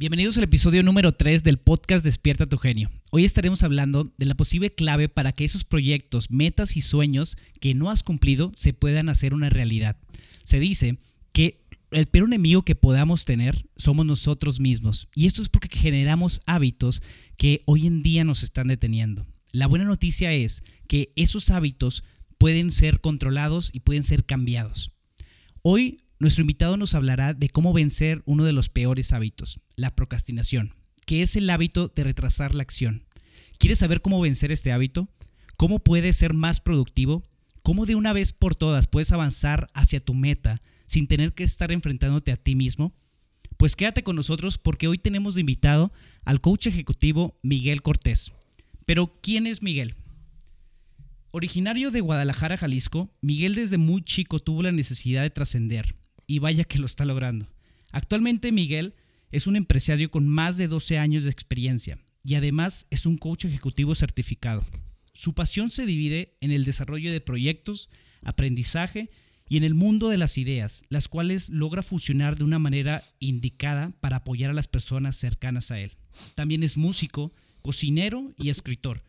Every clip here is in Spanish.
Bienvenidos al episodio número 3 del podcast Despierta tu genio. Hoy estaremos hablando de la posible clave para que esos proyectos, metas y sueños que no has cumplido se puedan hacer una realidad. Se dice que el peor enemigo que podamos tener somos nosotros mismos. Y esto es porque generamos hábitos que hoy en día nos están deteniendo. La buena noticia es que esos hábitos pueden ser controlados y pueden ser cambiados. Hoy nuestro invitado nos hablará de cómo vencer uno de los peores hábitos, la procrastinación, que es el hábito de retrasar la acción. ¿Quieres saber cómo vencer este hábito? ¿Cómo puedes ser más productivo? ¿Cómo de una vez por todas puedes avanzar hacia tu meta sin tener que estar enfrentándote a ti mismo? Pues quédate con nosotros porque hoy tenemos de invitado al coach ejecutivo Miguel Cortés. Pero, ¿quién es Miguel? Originario de Guadalajara, Jalisco, Miguel desde muy chico tuvo la necesidad de trascender y vaya que lo está logrando. Actualmente Miguel es un empresario con más de 12 años de experiencia y además es un coach ejecutivo certificado. Su pasión se divide en el desarrollo de proyectos, aprendizaje y en el mundo de las ideas, las cuales logra funcionar de una manera indicada para apoyar a las personas cercanas a él. También es músico, cocinero y escritor,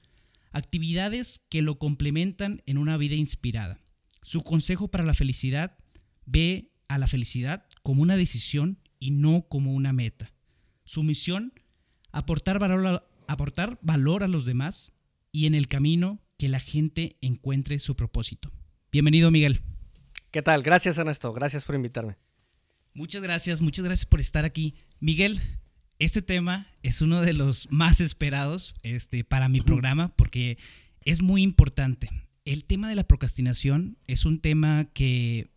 actividades que lo complementan en una vida inspirada. Su consejo para la felicidad ve a la felicidad como una decisión y no como una meta. Su misión, aportar valor a, aportar valor a los demás y en el camino que la gente encuentre su propósito. Bienvenido, Miguel. ¿Qué tal? Gracias, Ernesto. Gracias por invitarme. Muchas gracias, muchas gracias por estar aquí. Miguel, este tema es uno de los más esperados este, para mi programa porque es muy importante. El tema de la procrastinación es un tema que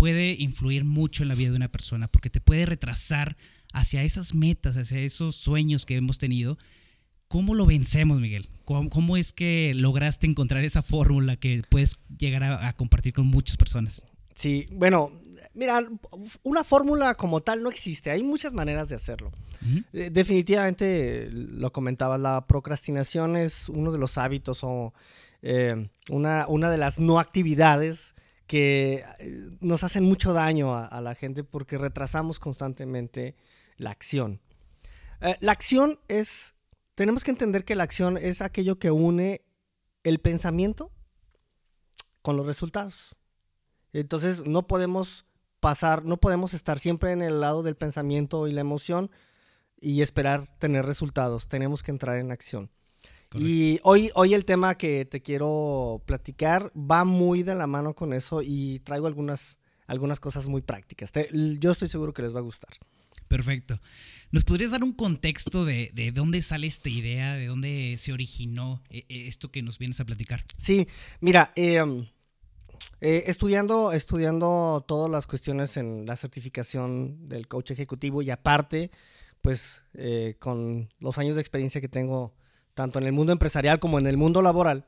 puede influir mucho en la vida de una persona porque te puede retrasar hacia esas metas, hacia esos sueños que hemos tenido. ¿Cómo lo vencemos, Miguel? ¿Cómo, es que lograste encontrar esa fórmula que puedes llegar a, compartir con muchas personas? Sí, bueno, mira, una fórmula como tal no existe, hay muchas maneras de hacerlo. Eh, definitivamente, lo comentaba, la procrastinación es uno de los hábitos o eh, una, una de las no actividades que eh, nos hacen mucho daño a, la gente porque retrasamos constantemente la acción. Eh, la acción es, tenemos que entender que la acción es aquello que une el pensamiento con los resultados. Entonces no podemos pasar, no podemos estar siempre en el lado del pensamiento y la emoción y esperar tener resultados. Tenemos que entrar en acción. Y hoy, hoy el tema que te quiero platicar va muy de la mano con eso y traigo algunas, algunas cosas muy prácticas. yo estoy seguro que les va a gustar. Perfecto. ¿Nos podrías dar un contexto de, de dónde sale esta idea, de dónde se originó eh, eh, esto que nos vienes a platicar? Sí, mira, em, eh, estudiando, estudiando todas las cuestiones en la certificación del coach ejecutivo y aparte, pues con los años de experiencia que tengo tanto en el mundo empresarial como en el mundo laboral,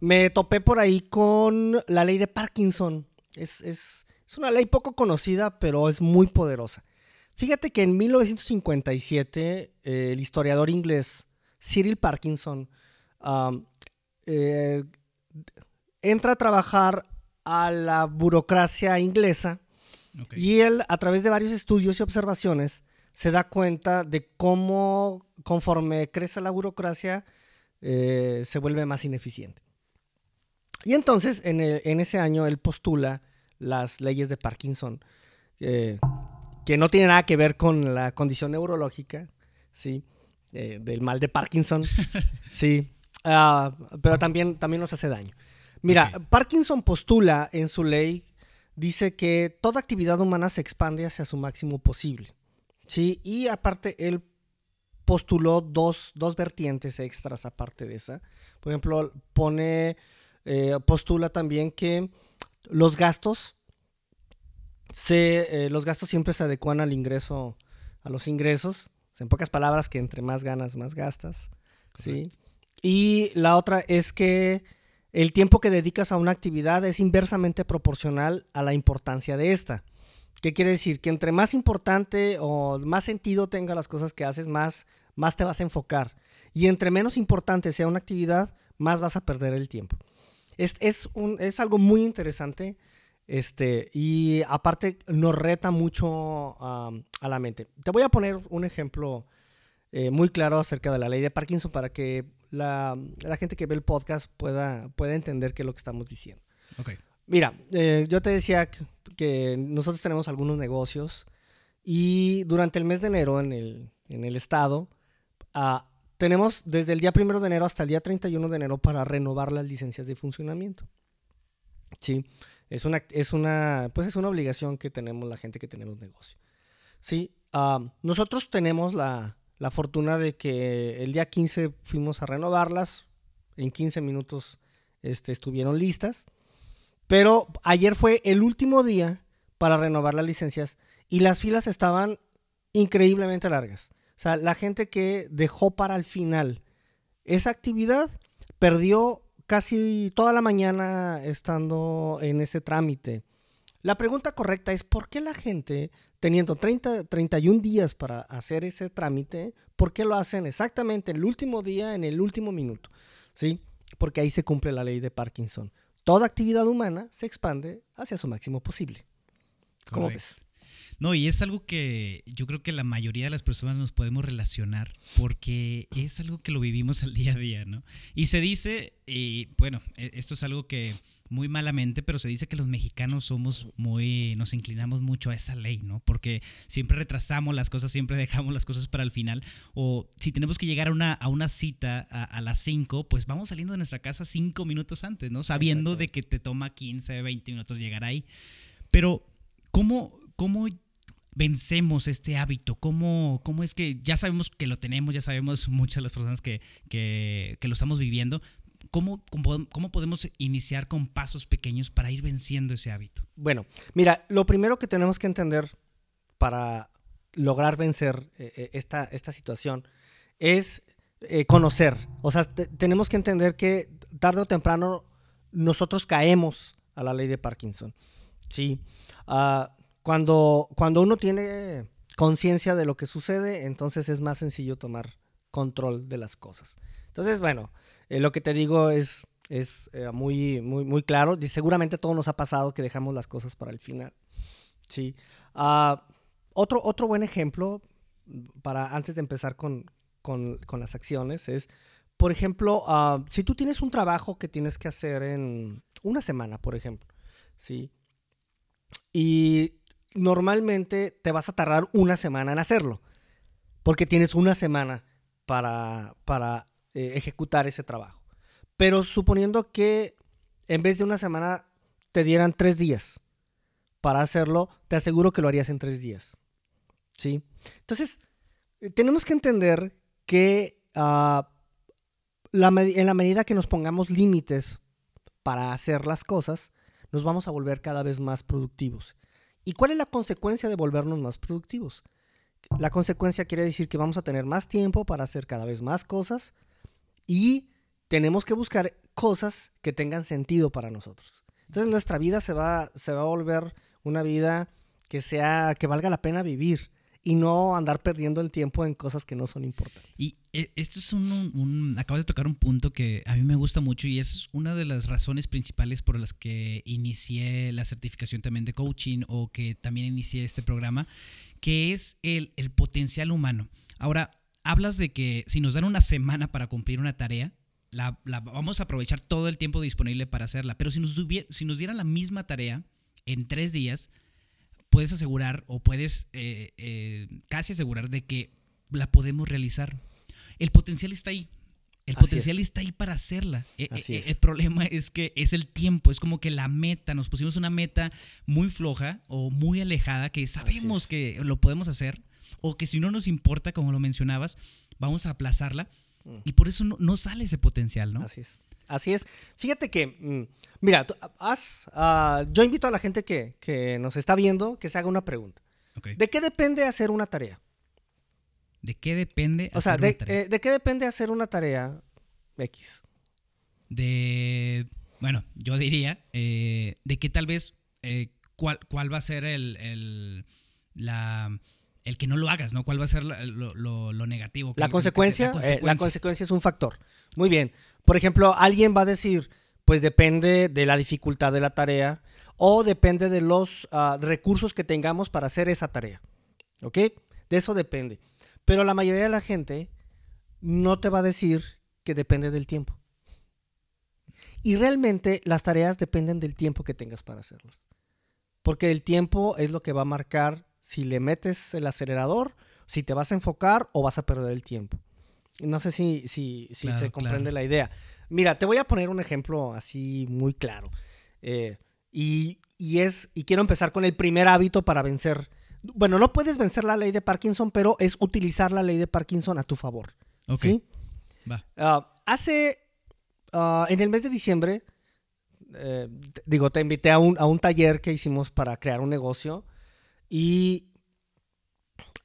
me topé por ahí con la ley de Parkinson. Es, una ley poco conocida, pero es muy poderosa. Fíjate que en 1957 el historiador inglés Cyril Parkinson eh, entra a trabajar a la burocracia inglesa y él, a través de varios estudios y observaciones, se da cuenta de cómo conforme crece la burocracia eh, se vuelve más ineficiente. Y entonces en, ese año él postula las leyes de Parkinson, eh, que no tienen nada que ver con la condición neurológica, ¿sí? Eh, del mal de Parkinson, sí, ah, pero también, también nos hace daño. Mira, Parkinson postula en su ley, dice que toda actividad humana se expande hacia su máximo posible. Sí, y aparte él postuló dos, vertientes extras aparte de esa. Por ejemplo, pone, eh, postula también que los gastos, se, eh, los gastos siempre se adecuan al ingreso, a los ingresos. En pocas palabras, que entre más ganas, más gastas. ¿sí? Y la otra es que el tiempo que dedicas a una actividad es inversamente proporcional a la importancia de esta. ¿Qué quiere decir? Que entre más importante o más sentido tenga las cosas que haces, más, más te vas a enfocar. Y entre menos importante sea una actividad, más vas a perder el tiempo. Es, es, un, es algo muy interesante Este, y aparte nos reta mucho a la mente. Te voy a poner un ejemplo eh, muy claro acerca de la ley de Parkinson para que la, gente que ve el podcast pueda, pueda entender qué es lo que estamos diciendo. Okay. Mira, eh, yo te decía que, nosotros tenemos algunos negocios y durante el mes de enero en el, en el estado ah, tenemos desde el día primero de enero hasta el día 31 de enero para renovar las licencias de funcionamiento. Sí, es una, es una, pues es una obligación que tenemos la gente que tenemos negocio. Sí, ah, nosotros tenemos la, la fortuna de que el día 15 fuimos a renovarlas, en 15 minutos este, estuvieron listas, pero ayer fue el último día para renovar las licencias y las filas estaban increíblemente largas. O sea, la gente que dejó para el final esa actividad perdió casi toda la mañana estando en ese trámite. La pregunta correcta es, ¿por qué la gente, teniendo 30, 31 días para hacer ese trámite, ¿por qué lo hacen exactamente el último día, en el último minuto? ¿Sí? Porque ahí se cumple la ley de Parkinson. Toda actividad humana se expande hacia su máximo posible. ¿Cómo ves? No, y es algo que yo creo que la mayoría de las personas nos podemos relacionar porque es algo que lo vivimos al día a día, ¿no? Y se dice, y bueno, e, esto es algo que muy malamente, pero se dice que los mexicanos somos muy, nos inclinamos mucho a esa ley, ¿no? Porque siempre retrasamos las cosas, siempre dejamos las cosas para el final. O si tenemos que llegar a una, a una cita a, las 5, pues vamos saliendo de nuestra casa 5 minutos antes, ¿no? Sabiendo de que te toma 15, 20 minutos llegar ahí. Pero, ¿cómo, cómo vencemos este hábito? ¿Cómo, ¿Cómo es que ya sabemos que lo tenemos, ya sabemos muchas de las personas que, que, lo estamos viviendo? ¿Cómo, ¿Cómo, podemos iniciar con pasos pequeños para ir venciendo ese hábito? Bueno, mira, lo primero que tenemos que entender para lograr vencer eh, eh, esta, esta situación es eh, conocer. O sea, tenemos que entender que tarde o temprano nosotros caemos a la ley de Parkinson. Sí. Uh, cuando, cuando uno tiene conciencia de lo que sucede, entonces es más sencillo tomar control de las cosas. Entonces, bueno, eh, lo que te digo es, es eh, muy, muy, muy claro. Y seguramente todo nos ha pasado que dejamos las cosas para el final. Sí. Ah, otro, otro buen ejemplo, para antes de empezar con, con, con las acciones, es, por ejemplo, ah, si tú tienes un trabajo que tienes que hacer en una semana, por ejemplo, ¿sí? Y normalmente te vas a tardar una semana en hacerlo, porque tienes una semana para, para eh, ejecutar ese trabajo. Pero suponiendo que en vez de una semana te dieran tres días para hacerlo, te aseguro que lo harías en tres días. ¿Sí? Entonces, eh, tenemos que entender que ah, en la medida que nos pongamos límites para hacer las cosas, nos vamos a volver cada vez más productivos. ¿Y cuál es la consecuencia de volvernos más productivos? La consecuencia quiere decir que vamos a tener más tiempo para hacer cada vez más cosas y tenemos que buscar cosas que tengan sentido para nosotros. Entonces nuestra vida se va, se va a volver una vida que sea que valga la pena vivir y no andar perdiendo el tiempo en cosas que no son importantes. Y eh, esto es un, un, acabas de tocar un punto que a mí me gusta mucho y es una de las razones principales por las que inicié la certificación también de coaching o que también inicié este programa, que es el, el potencial humano. Ahora, hablas de que si nos dan una semana para cumplir una tarea, la, la, vamos a aprovechar todo el tiempo disponible para hacerla, pero si nos, si nos dieran la misma tarea en tres días, puedes asegurar o puedes eh, eh, casi asegurar de que la podemos realizar. El potencial está ahí. El potencial está ahí para hacerla. E, e, el problema es que es el tiempo, es como que la meta, nos pusimos una meta muy floja o muy alejada que sabemos que lo podemos hacer o que si no nos importa, como lo mencionabas, vamos a aplazarla mm. y por eso no, no, sale ese potencial, ¿no? Así es. Así es. Fíjate que, mm, mira, ah, yo invito a la gente que, nos está viendo que se haga una pregunta. ¿De qué depende hacer una tarea? ¿De qué depende hacer o sea, de, eh, ¿de qué depende hacer una tarea X? De, bueno, yo diría, eh, de que tal vez, eh, cuál, cuál va a ser el, la, el que no lo hagas, ¿no? ¿Cuál va a ser lo, negativo? La consecuencia, la consecuencia es un factor. Muy bien. Por ejemplo, alguien va a decir, pues depende de la dificultad de la tarea o depende de los ah, recursos que tengamos para hacer esa tarea. ¿Ok? De eso depende. Pero la mayoría de la gente no te va a decir que depende del tiempo. Y realmente las tareas dependen del tiempo que tengas para hacerlas. Porque el tiempo es lo que va a marcar si le metes el acelerador, si te vas a enfocar o vas a perder el tiempo. No sé si, si, se comprende la idea. Mira, te voy a poner un ejemplo así muy claro. Eh, y, es, y quiero empezar con el primer hábito para vencer. Bueno, no puedes vencer la ley de Parkinson, pero es utilizar la ley de Parkinson a tu favor. ¿Sí? Va. Ah, hace, ah, en el mes de diciembre, eh, digo, te invité a un, a un taller que hicimos para crear un negocio y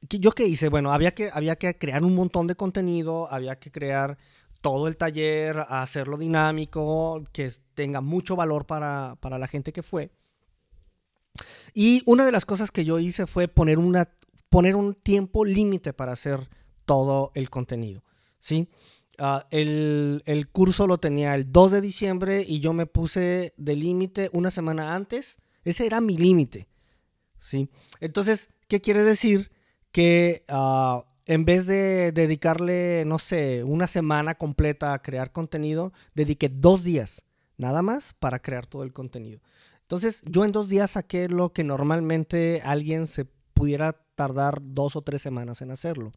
yo qué hice, bueno, había que, había que crear un montón de contenido, había que crear todo el taller, hacerlo dinámico, que tenga mucho valor para, la gente que fue. Y una de las cosas que yo hice fue poner, una, poner un tiempo límite para hacer todo el contenido. ¿sí? Ah, el, el, curso lo tenía el 2 de diciembre y yo me puse de límite una semana antes. Ese era mi límite. ¿sí? Entonces, ¿qué quiere decir? Que uh, en vez de dedicarle, no sé, una semana completa a crear contenido, dediqué dos días nada más para crear todo el contenido. Entonces, yo en dos días saqué lo que normalmente alguien se pudiera tardar dos o tres semanas en hacerlo.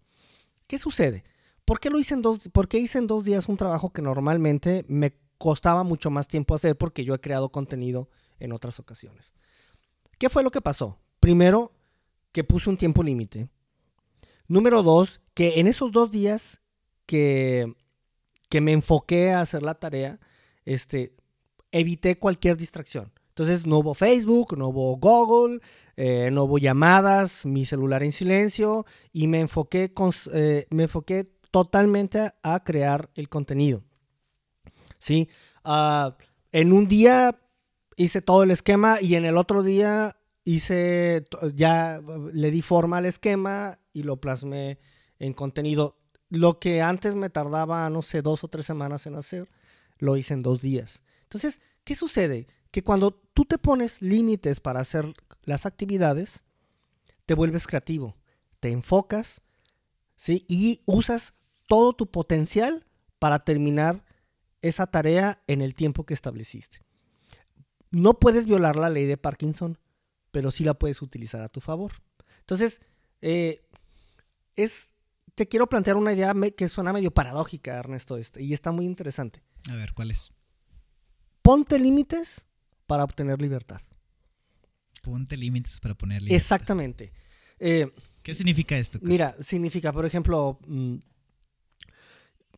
¿Qué sucede? ¿Por qué lo hice en dos, por qué hice en dos días un trabajo que normalmente me costaba mucho más tiempo hacer porque yo he creado contenido en otras ocasiones? ¿Qué fue lo que pasó? Primero, que puse un tiempo límite. Número dos, que en esos dos días que, que me enfoqué a hacer la tarea, este, evité cualquier distracción. Entonces no hubo Facebook, no hubo Google, eh, no hubo llamadas, mi celular en silencio y me enfoqué, eh, me enfoqué totalmente a, crear el contenido. ¿Sí? Ah, en un día hice todo el esquema y en el otro día hice, ya le di forma al esquema y lo plasmé en contenido. Lo que antes me tardaba, no sé, dos o tres semanas en hacer, lo hice en dos días. Entonces, ¿qué sucede? Que cuando tú te pones límites para hacer las actividades, te vuelves creativo, te enfocas, ¿sí? Y usas todo tu potencial para terminar esa tarea en el tiempo que estableciste. No puedes violar la ley de Parkinson, pero sí la puedes utilizar a tu favor. Entonces, eh, es, te quiero plantear una idea que suena medio paradójica, Ernesto, este, y está muy interesante. A ver, ¿cuál es? Ponte límites para obtener libertad. Ponte límites para poner libertad. Exactamente. Eh, ¿Qué significa esto? Mira, significa, por ejemplo, mm,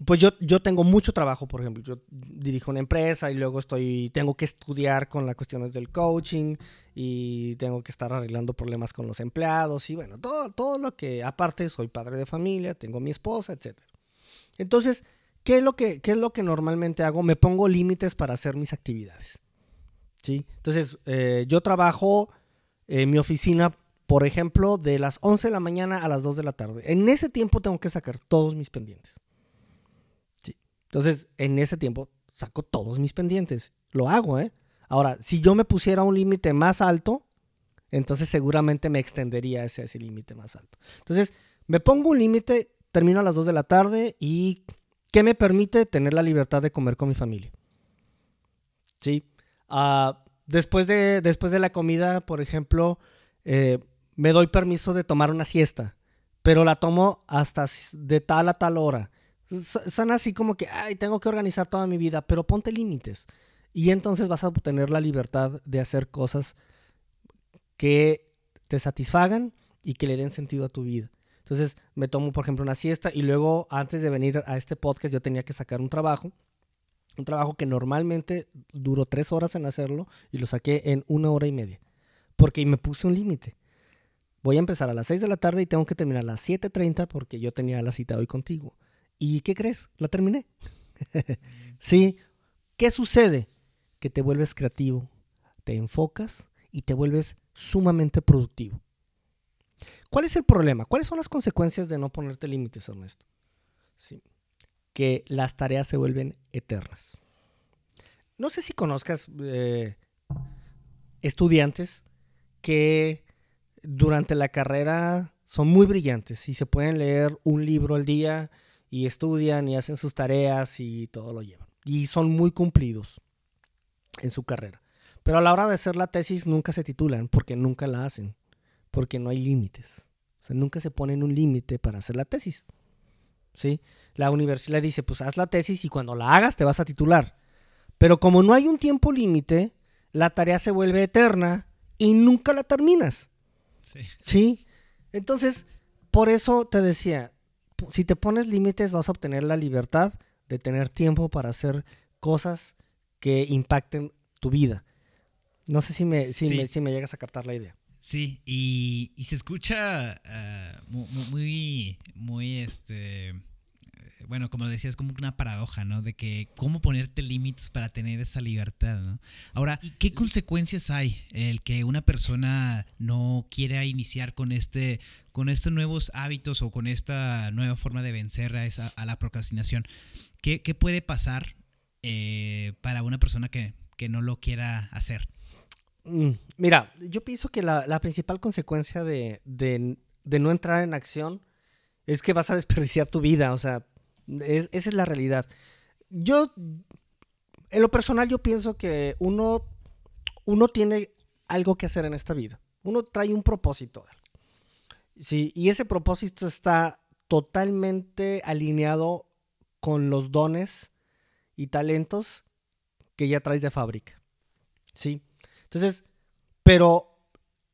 pues yo, yo tengo mucho trabajo, por ejemplo, yo dirijo una empresa y luego estoy, tengo que estudiar con las cuestiones del coaching y tengo que estar arreglando problemas con los empleados y bueno, todo, todo lo que, aparte soy padre de familia, tengo mi esposa, etc. Entonces, ¿qué es lo que, qué es lo que normalmente hago? Me pongo límites para hacer mis actividades. ¿sí? Entonces, eh, yo trabajo en mi oficina, por ejemplo, de las 11 de la mañana a las 2 de la tarde. En ese tiempo tengo que sacar todos mis pendientes. Entonces, en ese tiempo saco todos mis pendientes. Lo hago, ¿eh? Ahora, si yo me pusiera un límite más alto, entonces seguramente me extendería ese, ese límite más alto. Entonces, me pongo un límite, termino a las 2 de la tarde y ¿qué me permite tener la libertad de comer con mi familia? ¿Sí? Ah, después, de, después de la comida, por ejemplo, eh, me doy permiso de tomar una siesta, pero la tomo hasta de tal a tal hora son así como que, ay, tengo que organizar toda mi vida, pero ponte límites. Y entonces vas a obtener la libertad de hacer cosas que te satisfagan y que le den sentido a tu vida. Entonces me tomo, por ejemplo, una siesta y luego antes de venir a este podcast yo tenía que sacar un trabajo. Un trabajo que normalmente duró tres horas en hacerlo y lo saqué en una hora y media. Porque me puse un límite. Voy a empezar a las 6 de la tarde y tengo que terminar a las 7.30 porque yo tenía la cita hoy contigo. ¿Y qué crees? La terminé. sí. ¿Qué sucede? Que te vuelves creativo, te enfocas y te vuelves sumamente productivo. ¿Cuál es el problema? ¿Cuáles son las consecuencias de no ponerte límites, Ernesto? Sí. Que las tareas se vuelven eternas. no sé si conozcas eh, estudiantes que durante la carrera son muy brillantes y se pueden leer un libro al día y estudian y hacen sus tareas y todo lo llevan. Y son muy cumplidos en su carrera. Pero a la hora de hacer la tesis nunca se titulan porque nunca la hacen, porque no hay límites. O sea, nunca se ponen un límite para hacer la tesis. ¿Sí? La universidad dice, pues haz la tesis y cuando la hagas te vas a titular. Pero como no hay un tiempo límite, la tarea se vuelve eterna y nunca la terminas. Sí. ¿Sí? Entonces, por eso te decía, si te pones límites vas a obtener la libertad de tener tiempo para hacer cosas que impacten tu vida. No sé si me, si me, si me llegas a captar la idea. Sí, y, se escucha ah, muy, muy, este, bueno, como decías, es como una paradoja, ¿no? De que cómo ponerte límites para tener esa libertad, ¿no? Ahora, ¿qué consecuencias hay el que una persona no quiera iniciar con este, con estos nuevos hábitos o con esta nueva forma de vencer a, esa, a la procrastinación? ¿Qué, puede pasar eh, para una persona que, que no lo quiera hacer? Mm, mira, yo pienso que la, principal consecuencia de, no entrar en acción es que vas a desperdiciar tu vida, o sea, esa es la realidad. Yo, en lo personal, yo pienso que uno, uno tiene algo que hacer en esta vida. Uno trae un propósito. Sí, y ese propósito está totalmente alineado con los dones y talentos que ya traes de fábrica. Sí. Entonces, pero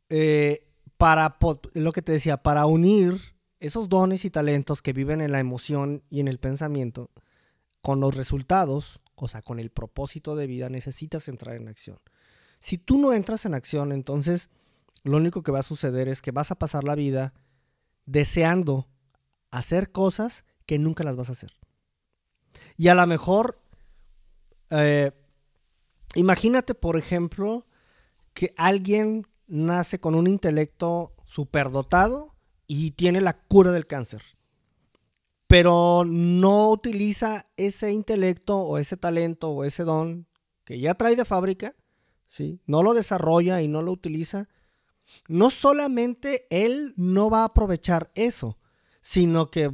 eh, para lo que te decía, para unir esos dones y talentos que viven en la emoción y en el pensamiento con los resultados, o sea, con el propósito de vida, necesitas entrar en acción. Si tú no entras en acción, entonces lo único que va a suceder es que vas a pasar la vida deseando hacer cosas que nunca las vas a hacer. Y a lo mejor, eh, imagínate, por ejemplo, que alguien nace con un intelecto superdotado y tiene la cura del cáncer, pero no utiliza ese intelecto o ese talento o ese don que ya trae de fábrica, ¿sí? no lo desarrolla y no lo utiliza, no solamente él no va a aprovechar eso, sino que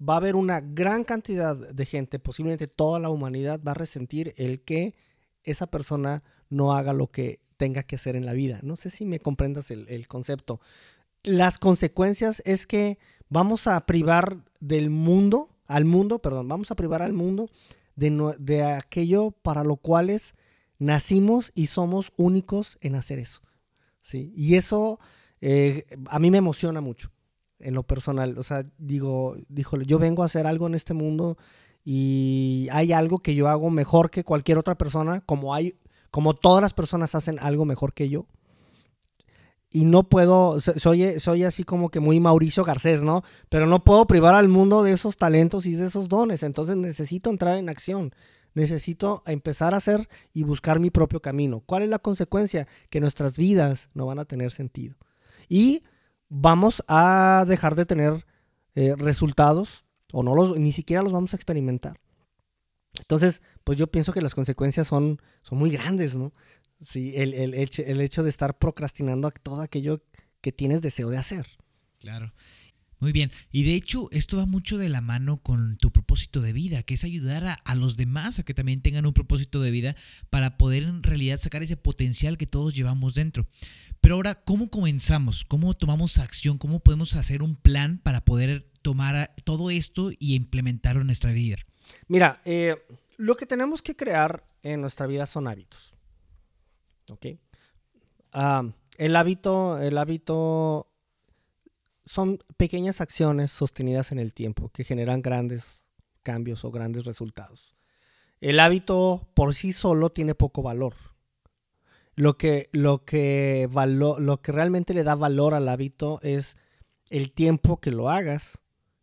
va a haber una gran cantidad de gente, posiblemente toda la humanidad, va a resentir el que esa persona no haga lo que tenga que hacer en la vida. No sé si me comprendas el, concepto. Las consecuencias es que vamos a privar del mundo, al mundo, perdón, vamos a privar al mundo de, de aquello para lo cuales nacimos y somos únicos en hacer eso. ¿sí? Y eso eh, a mí me emociona mucho en lo personal. O sea, digo, dijo, yo vengo a hacer algo en este mundo y hay algo que yo hago mejor que cualquier otra persona, como hay como todas las personas hacen algo mejor que yo. Y no puedo, soy, soy así como que muy Mauricio Garcés, ¿no? Pero no puedo privar al mundo de esos talentos y de esos dones. Entonces necesito entrar en acción. Necesito empezar a hacer y buscar mi propio camino. ¿Cuál es la consecuencia? Que nuestras vidas no van a tener sentido. Y vamos a dejar de tener eh, resultados o no los, ni siquiera los vamos a experimentar. Entonces, pues yo pienso que las consecuencias son, son muy grandes, ¿no? Sí, el, el, hecho, el hecho de estar procrastinando todo aquello que tienes deseo de hacer. Claro. Muy bien. Y de hecho, esto va mucho de la mano con tu propósito de vida, que es ayudar a, a, los demás a que también tengan un propósito de vida para poder en realidad sacar ese potencial que todos llevamos dentro. Pero ahora, ¿cómo comenzamos? ¿Cómo tomamos acción? ¿Cómo podemos hacer un plan para poder tomar todo esto y implementarlo en nuestra vida? Mira, eh, lo que tenemos que crear en nuestra vida son hábitos. ¿Ok? el hábito, el hábito son pequeñas acciones sostenidas en el tiempo que generan grandes cambios o grandes resultados. El hábito por sí solo tiene poco valor. Lo que, lo que, lo que realmente le da valor al hábito es el tiempo que lo hagas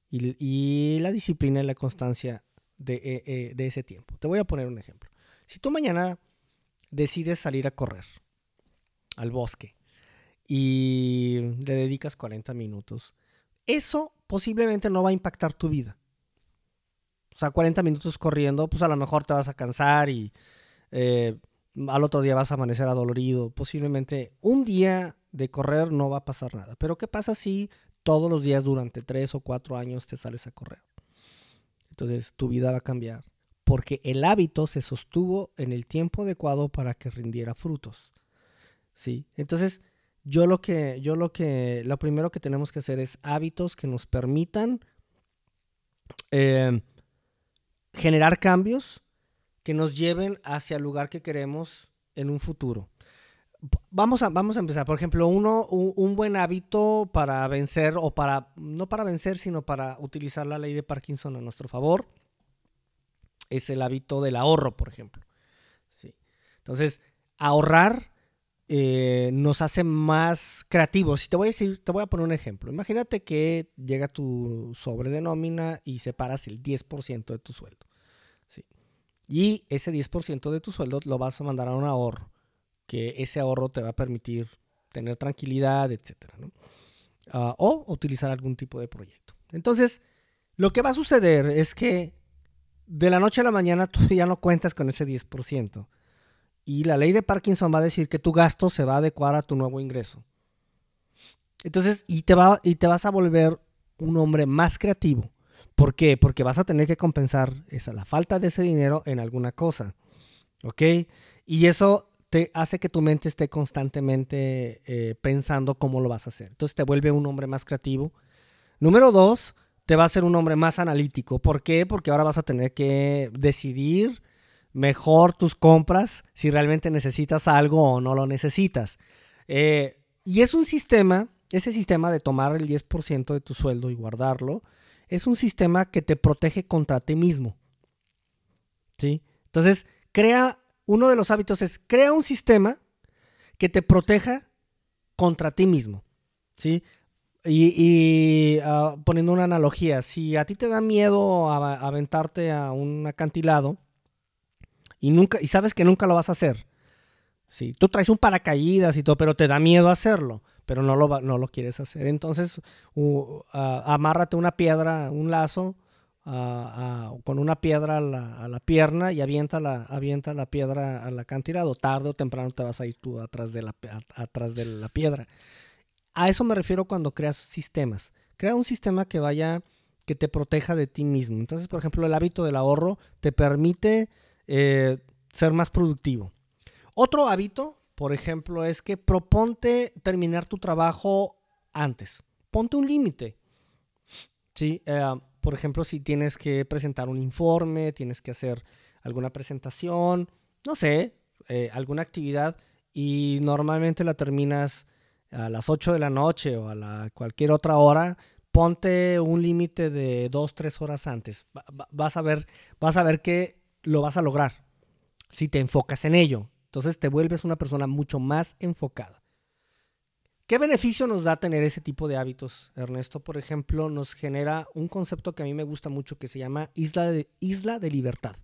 y, la disciplina y la constancia eh, eh, de, ese tiempo. Te voy a poner un ejemplo. Si tú mañana decides salir a correr al bosque y le dedicas 40 minutos, eso posiblemente no va a impactar tu vida. O sea, 40 minutos corriendo, pues a lo mejor te vas a cansar y eh, al otro día vas a amanecer adolorido, posiblemente un día de correr no va a pasar nada. Pero ¿qué pasa si todos los días durante tres o cuatro años te sales a correr? Entonces tu vida va a cambiar porque el hábito se sostuvo en el tiempo adecuado para que rindiera frutos. ¿Sí? Entonces, yo lo que, yo lo que, lo primero que tenemos que hacer es hábitos que nos permitan eh, generar cambios que nos lleven hacia el lugar que queremos en un futuro. Vamos a, vamos a empezar. Por ejemplo, uno, un, buen hábito para vencer, o para, no para vencer, sino para utilizar la ley de Parkinson a nuestro favor, es el hábito del ahorro, por ejemplo. ¿Sí? Entonces, ahorrar eh, nos hace más creativos. Y te voy a decir, te voy a poner un ejemplo. Imagínate que llega tu sobre de nómina y separas el 10% de tu sueldo. Y ese 10% de tu sueldo lo vas a mandar a un ahorro, que ese ahorro te va a permitir tener tranquilidad, etc. Ah, o utilizar algún tipo de proyecto. Entonces, lo que va a suceder es que de la noche a la mañana tú ya no cuentas con ese 10%. Y la ley de Parkinson va a decir que tu gasto se va a adecuar a tu nuevo ingreso. Entonces, y te, va, y te vas a volver un hombre más creativo ¿Por qué? Porque vas a tener que compensar esa, la falta de ese dinero en alguna cosa. ¿Ok? Y eso te hace que tu mente esté constantemente eh, pensando cómo lo vas a hacer. Entonces te vuelve un hombre más creativo. Número dos, te va a hacer un hombre más analítico. ¿Por qué? Porque ahora vas a tener que decidir mejor tus compras, si realmente necesitas algo o no lo necesitas. Eh, y es un sistema, ese sistema de tomar el 10% de tu sueldo y guardarlo, es un sistema que te protege contra ti mismo. ¿Sí? Entonces, crea, uno de los hábitos es, crea un sistema que te proteja contra ti mismo. ¿Sí? Y, ah, poniendo una analogía, si a ti te da miedo aventarte a un acantilado y, nunca, y sabes que nunca lo vas a hacer, ¿sí? tú traes un paracaídas y todo, pero te da miedo hacerlo, pero no lo, no lo quieres hacer. Entonces, amárrate una piedra, un lazo, con una piedra a la, pierna y avienta la, avienta la piedra a la cantidad o tarde o temprano te vas a ir tú atrás de la, atrás de la piedra. A eso me refiero cuando creas sistemas. Crea un sistema que vaya, que te proteja de ti mismo. Entonces, por ejemplo, el hábito del ahorro te permite eh, ser más productivo. Otro hábito por ejemplo, es que proponte terminar tu trabajo antes. Ponte un límite. ¿Sí? Eh, por ejemplo, si tienes que presentar un informe, tienes que hacer alguna presentación, no sé, eh, alguna actividad y normalmente la terminas a las 8 de la noche o a la, cualquier otra hora, ponte un límite de 2, 3 horas antes. vas, a ver, vas a ver que lo vas a lograr si te enfocas en ello. Entonces te vuelves una persona mucho más enfocada. ¿Qué beneficio nos da tener ese tipo de hábitos, Ernesto? Por ejemplo, nos genera un concepto que a mí me gusta mucho que se llama isla de, isla de libertad.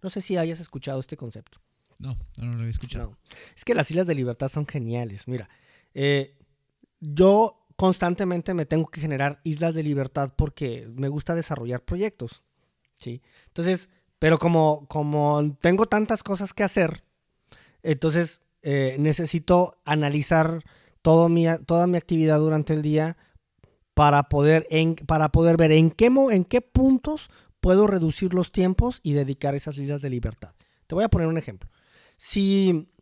No sé si hayas escuchado este concepto. No, no, lo he escuchado. Es que las islas de libertad son geniales. Mira, eh, yo constantemente me tengo que generar islas de libertad porque me gusta desarrollar proyectos. ¿sí? Entonces, pero como, como tengo tantas cosas que hacer, entonces, eh, necesito analizar todo mi, toda mi actividad durante el día para poder, para poder ver en qué, en qué puntos puedo reducir los tiempos y dedicar esas líneas de libertad. Te voy a poner un ejemplo. Si,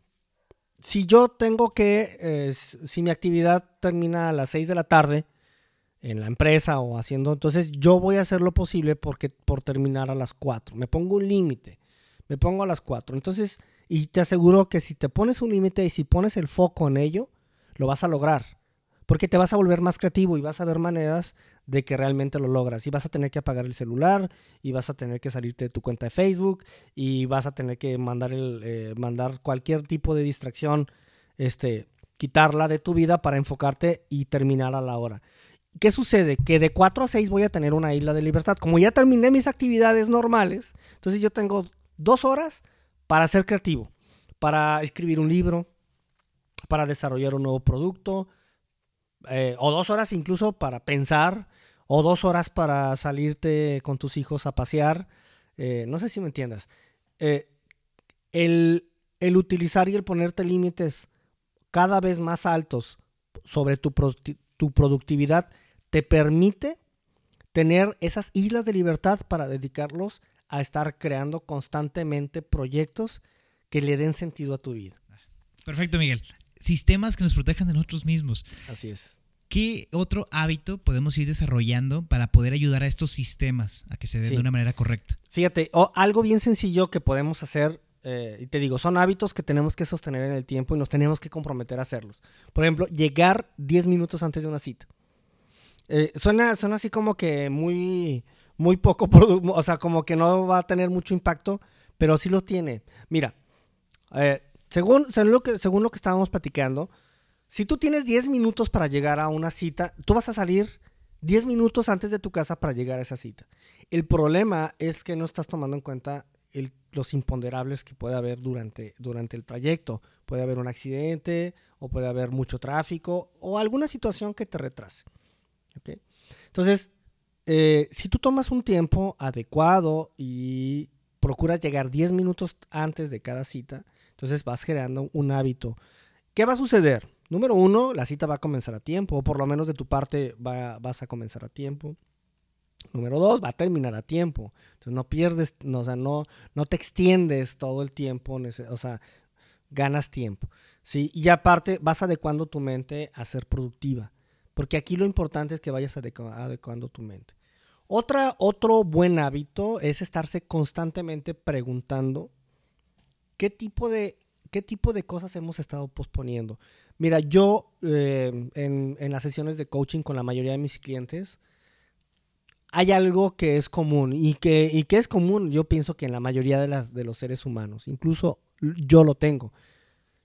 si yo tengo que, eh, si mi actividad termina a las 6 de la tarde en la empresa o haciendo, entonces yo voy a hacer lo posible porque, por terminar a las 4. Me pongo un límite, me pongo a las 4. Entonces, y te aseguro que si te pones un límite y si pones el foco en ello, lo vas a lograr. Porque te vas a volver más creativo y vas a ver maneras de que realmente lo logras. Y vas a tener que apagar el celular, y vas a tener que salirte de tu cuenta de Facebook, y vas a tener que mandar, el, eh, mandar cualquier tipo de distracción, este, quitarla de tu vida para enfocarte y terminar a la hora. ¿Qué sucede? Que de 4 a 6 voy a tener una isla de libertad. Como ya terminé mis actividades normales, entonces yo tengo dos horas para ser creativo, para escribir un libro, para desarrollar un nuevo producto, eh, o dos horas incluso para pensar, o dos horas para salirte con tus hijos a pasear. Eh, no sé si me entiendas. Eh, el, el utilizar y el ponerte límites cada vez más altos sobre tu, tu productividad te permite tener esas islas de libertad para dedicarlos a estar creando constantemente proyectos que le den sentido a tu vida. Perfecto, Miguel. Sistemas que nos protejan de nosotros mismos. Así es. ¿Qué otro hábito podemos ir desarrollando para poder ayudar a estos sistemas a que se den de una manera correcta? Fíjate, algo bien sencillo que podemos hacer, eh, y te digo, son hábitos que tenemos que sostener en el tiempo y nos tenemos que comprometer a hacerlos. Por ejemplo, llegar 10 minutos antes de una cita. Eh, suena, suena así como que muy, muy poco, o sea, como que no va a tener mucho impacto, pero sí los tiene. Mira, eh, según, según, lo que, según lo que estábamos platicando, si tú tienes 10 minutos para llegar a una cita, tú vas a salir 10 minutos antes de tu casa para llegar a esa cita. El problema es que no estás tomando en cuenta los imponderables que puede haber durante, durante el trayecto. Puede haber un accidente o puede haber mucho tráfico o alguna situación que te retrase. Entonces, eh, si tú tomas un tiempo adecuado y procuras llegar 10 minutos antes de cada cita, entonces vas generando un hábito. ¿Qué va a suceder? Número uno, la cita va a comenzar a tiempo, o por lo menos de tu parte vas a comenzar a tiempo. Número dos, va a terminar a tiempo. Entonces no pierdes, no, o sea, no, no te extiendes todo el tiempo, o sea, ganas tiempo. ¿sí? Y aparte vas adecuando tu mente a ser productiva. Porque aquí lo importante es que vayas adecuando tu mente. Otra, otro buen hábito es estarse constantemente preguntando qué tipo de, qué tipo de cosas hemos estado posponiendo. Mira, yo eh, en, las sesiones de coaching con la mayoría de mis clientes, hay algo que es común y que, y que es común, yo pienso que en la mayoría de, las, de los seres humanos, incluso yo lo tengo.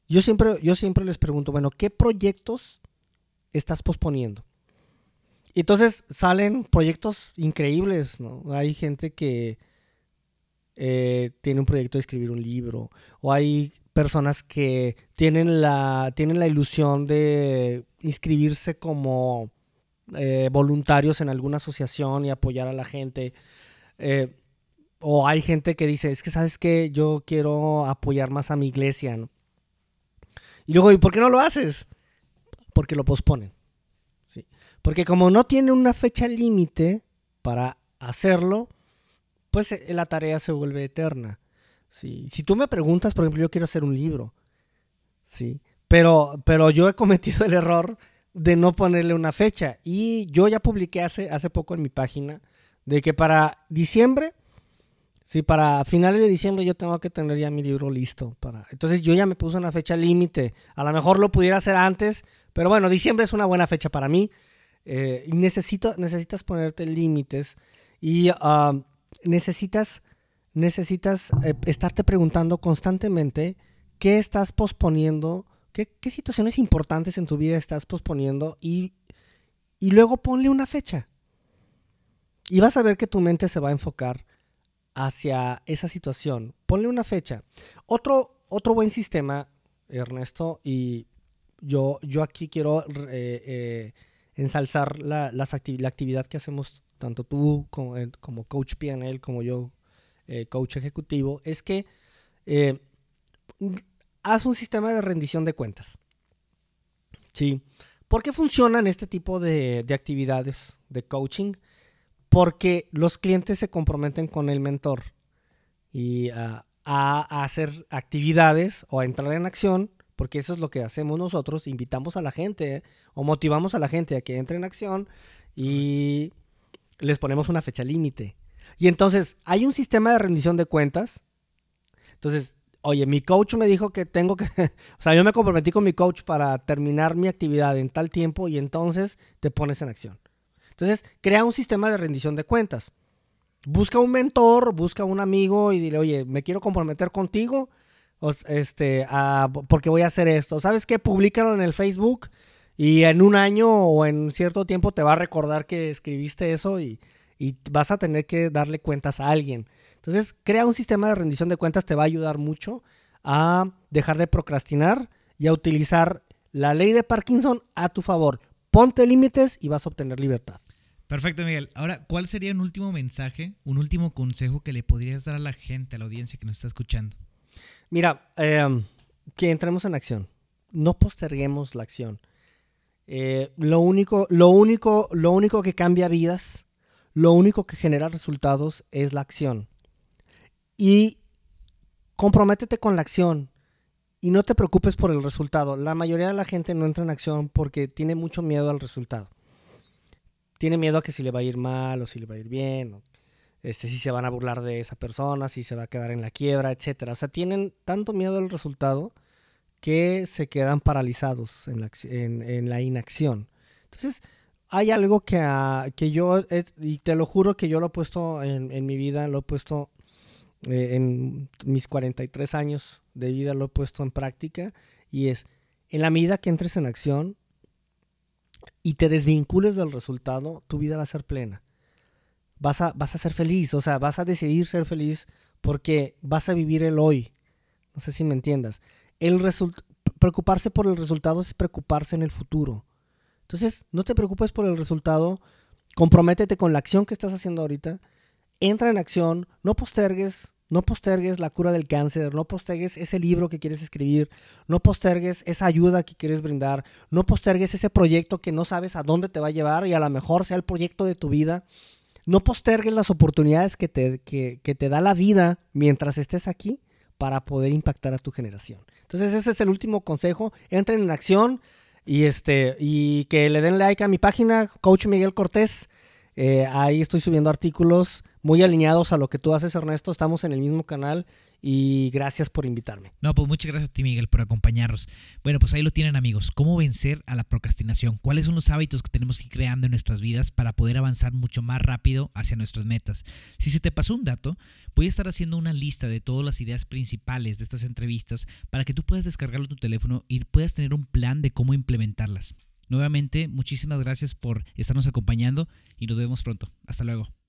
Yo siempre, yo siempre les pregunto, bueno, ¿qué proyectos estás posponiendo? Y entonces salen proyectos increíbles, ¿no? Hay gente que eh, tiene un proyecto de escribir un libro, o hay personas que tienen la, tienen la ilusión de inscribirse como eh, voluntarios en alguna asociación y apoyar a la gente. Eh, o hay gente que dice, es que sabes que yo quiero apoyar más a mi iglesia. Y luego, ¿y por qué no lo haces? Porque lo posponen. Porque como no tiene una fecha límite para hacerlo, pues eh, la tarea se vuelve eterna. ¿sí? Si tú me preguntas, por ejemplo, yo quiero hacer un libro, ¿sí? Pero, pero yo he cometido el error de no ponerle una fecha. Y yo ya publiqué hace, hace poco en mi página de que para diciembre, sí, para finales de diciembre yo tengo que tener ya mi libro listo. Para... Entonces yo ya me puse una fecha límite. A lo mejor lo pudiera hacer antes, pero bueno, diciembre es una buena fecha para mí. Eh, necesito, necesitas ponerte límites y ah, necesitas necesitas eh, estarte preguntando constantemente qué estás posponiendo, qué, situaciones importantes en tu vida estás posponiendo y, y luego ponle una fecha. Y vas a ver que tu mente se va a enfocar hacia esa situación. Ponle una fecha. Otro, otro buen sistema, Ernesto, y yo, yo aquí quiero eh, eh, ensalzar la, la, actividad que hacemos tanto tú como, coach PNL como yo eh, coach ejecutivo, es que eh, haz un sistema de rendición de cuentas. ¿Sí? ¿Por qué funcionan este tipo de, actividades de coaching? Porque los clientes se comprometen con el mentor y a, hacer actividades o a entrar en acción, porque eso es lo que hacemos nosotros, invitamos a la gente o motivamos a la gente a que entre en acción y les ponemos una fecha límite. Y entonces, hay un sistema de rendición de cuentas. Entonces, oye, mi coach me dijo que tengo que, o sea, yo me comprometí con mi coach para terminar mi actividad en tal tiempo y entonces te pones en acción. Entonces, crea un sistema de rendición de cuentas. Busca un mentor, busca un amigo y dile, oye, me quiero comprometer contigo este, porque voy a hacer esto. ¿Sabes qué? Públicalo en el Facebook y en un año o en cierto tiempo te va a recordar que escribiste eso y, y vas a tener que darle cuentas a alguien. Entonces, crea un sistema de rendición de cuentas, te va a ayudar mucho a dejar de procrastinar y a utilizar la ley de Parkinson a tu favor. Ponte límites y vas a obtener libertad. Perfecto, Miguel. Ahora, ¿cuál sería un último mensaje, un último consejo que le podrías dar a la gente, a la audiencia que nos está escuchando? Mira, em, que entremos en acción. No posterguemos la acción. Eh, lo, único, lo, único, lo único que cambia vidas, lo único que genera resultados es la acción. Y comprométete con la acción y no te preocupes por el resultado. La mayoría de la gente no entra en acción porque tiene mucho miedo al resultado. Tiene miedo a que si le va a ir mal o si le va a ir bien, este, si se van a burlar de esa persona, si se va a quedar en la quiebra, etc. O sea, tienen tanto miedo al resultado que se quedan paralizados en la, inacción. Entonces, hay algo que, que yo, y te lo juro que yo lo he puesto en, en mi vida, lo he puesto eh, en mis 43 años de vida, lo he puesto en práctica, y es, en la medida que entres en acción y te desvincules del resultado, tu vida va a ser plena. Vas a, vas a ser feliz, o sea, vas a decidir ser feliz porque vas a vivir el hoy. No sé si me entiendas el preocuparse por el resultado es preocuparse en el futuro. Entonces, no te preocupes por el resultado, comprométete con la acción que estás haciendo ahorita, entra en acción, no postergues, no postergues la cura del cáncer, no postergues ese libro que quieres escribir, no postergues esa ayuda que quieres brindar, no postergues ese proyecto que no sabes a dónde te va a llevar y a lo mejor sea el proyecto de tu vida. No postergues las oportunidades que te, que te da la vida mientras estés aquí para poder impactar a tu generación. Entonces ese es el último consejo. Entren en acción y, este, y que le den like a mi página, Coach Miguel Cortés. Eh, ahí estoy subiendo artículos muy alineados a lo que tú haces, Ernesto. Estamos en el mismo canal y gracias por invitarme. No, pues muchas gracias a ti, Miguel, por acompañarnos. Bueno, pues ahí lo tienen, amigos. ¿Cómo vencer a la procrastinación? ¿Cuáles son los hábitos que tenemos que ir creando en nuestras vidas para poder avanzar mucho más rápido hacia nuestras metas? Si se te pasó un dato, voy a estar haciendo una lista de todas las ideas principales de estas entrevistas para que tú puedas descargarlo en tu teléfono y puedas tener un plan de cómo implementarlas. Nuevamente, muchísimas gracias por estarnos acompañando y nos vemos pronto. Hasta luego.